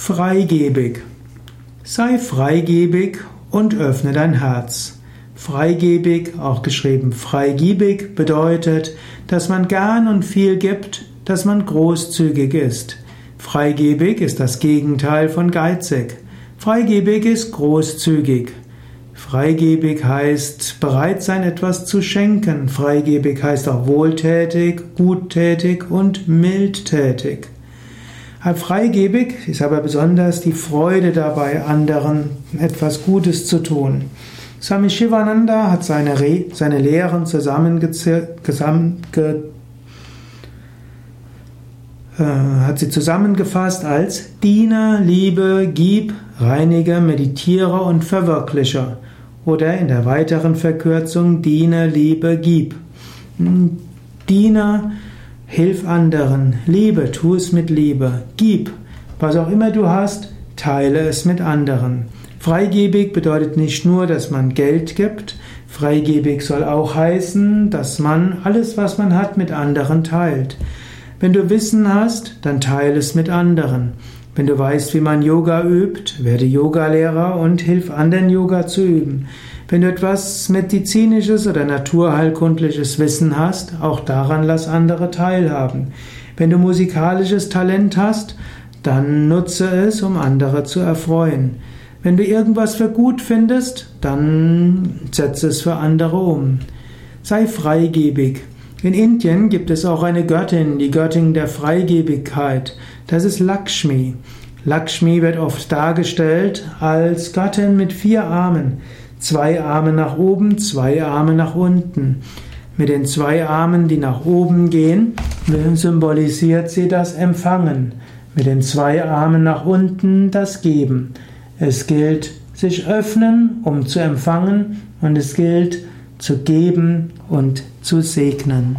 Freigebig. Sei freigebig und öffne dein Herz. Freigebig, auch geschrieben freigiebig, bedeutet, dass man gern und viel gibt, dass man großzügig ist. Freigebig ist das Gegenteil von geizig. Freigebig ist großzügig. Freigebig heißt bereit sein, etwas zu schenken. Freigebig heißt auch wohltätig, guttätig und mildtätig. Freigebig ist aber besonders die Freude dabei, anderen etwas Gutes zu tun. Swami Shivananda hat seine, Re seine Lehren zusammengefasst äh, hat sie zusammengefasst als Diener, Liebe, Gib, Reinige, Meditiere und Verwirklicher oder in der weiteren Verkürzung Diener, Liebe, Gib. Hm, Diener, hilf anderen, Liebe, tu es mit Liebe, Gib, was auch immer du hast, teile es mit anderen. Freigebig bedeutet nicht nur, dass man Geld gibt, freigebig soll auch heißen, dass man alles, was man hat, mit anderen teilt. Wenn du Wissen hast, dann teile es mit anderen. Wenn du weißt, wie man Yoga übt, werde Yogalehrer und hilf anderen Yoga zu üben. Wenn du etwas medizinisches oder naturheilkundliches Wissen hast, auch daran lass andere teilhaben. Wenn du musikalisches Talent hast, dann nutze es, um andere zu erfreuen. Wenn du irgendwas für gut findest, dann setze es für andere um. Sei freigebig. In Indien gibt es auch eine Göttin, die Göttin der Freigebigkeit. Das ist Lakshmi. Lakshmi wird oft dargestellt als Göttin mit vier Armen. Zwei Arme nach oben, zwei Arme nach unten. Mit den zwei Armen, die nach oben gehen, symbolisiert sie das Empfangen. Mit den zwei Armen nach unten das Geben. Es gilt, sich öffnen, um zu empfangen, und es gilt, zu geben und zu segnen.